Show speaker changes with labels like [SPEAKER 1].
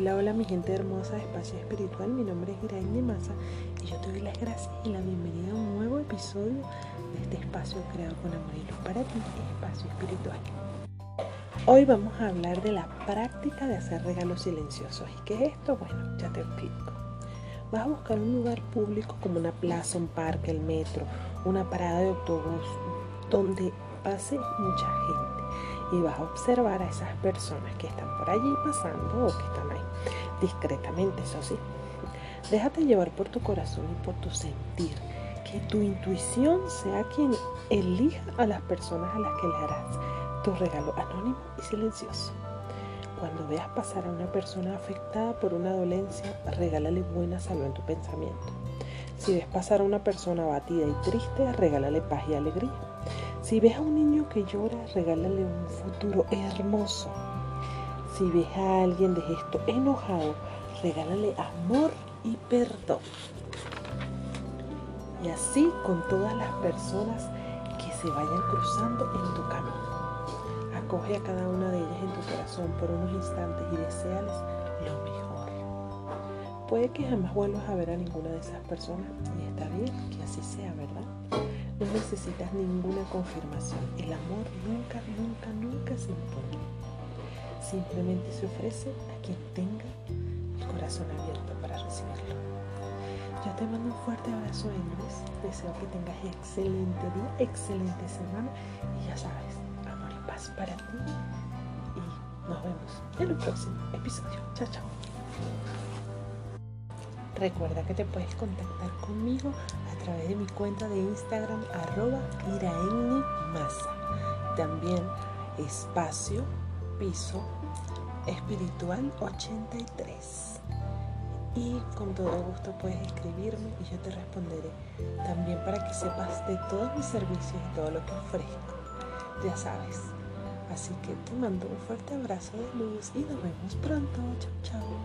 [SPEAKER 1] Hola, hola mi gente hermosa de Espacio Espiritual, mi nombre es Iraine Maza y yo te doy las gracias y la bienvenida a un nuevo episodio de este espacio creado con amor y luz para ti, Espacio Espiritual. Hoy vamos a hablar de la práctica de hacer regalos silenciosos. ¿Y qué es esto? Bueno, ya te explico. Vas a buscar un lugar público como una plaza, un parque, el metro, una parada de autobús, donde pase mucha gente y vas a observar a esas personas que están por allí pasando o que están ahí discretamente, eso sí. Déjate llevar por tu corazón y por tu sentir. Que tu intuición sea quien elija a las personas a las que le harás tu regalo anónimo y silencioso. Cuando veas pasar a una persona afectada por una dolencia, regálale buena salud en tu pensamiento. Si ves pasar a una persona abatida y triste, regálale paz y alegría. Si ves a un niño que llora, regálale un futuro hermoso. Si ves a alguien de gesto enojado, regálale amor y perdón. Y así con todas las personas que se vayan cruzando en tu camino. Acoge a cada una de ellas en tu corazón por unos instantes y deseales lo mejor. Puede que jamás vuelvas a ver a ninguna de esas personas y está bien que así sea, ¿verdad? No necesitas ninguna confirmación. El amor nunca, nunca, nunca se impone. Simplemente se ofrece a quien tenga el corazón abierto para recibirlo. Yo te mando un fuerte abrazo, Ángeles. Deseo que tengas excelente día, excelente semana y ya sabes, amor y paz para ti. Y nos vemos en el próximo episodio. Chao, chao. Recuerda que te puedes contactar conmigo a través de mi cuenta de Instagram arroba Masa. También espacio piso espiritual 83. Y con todo gusto puedes escribirme y yo te responderé. También para que sepas de todos mis servicios y todo lo que ofrezco. Ya sabes. Así que te mando un fuerte abrazo de luz y nos vemos pronto. Chao, chao.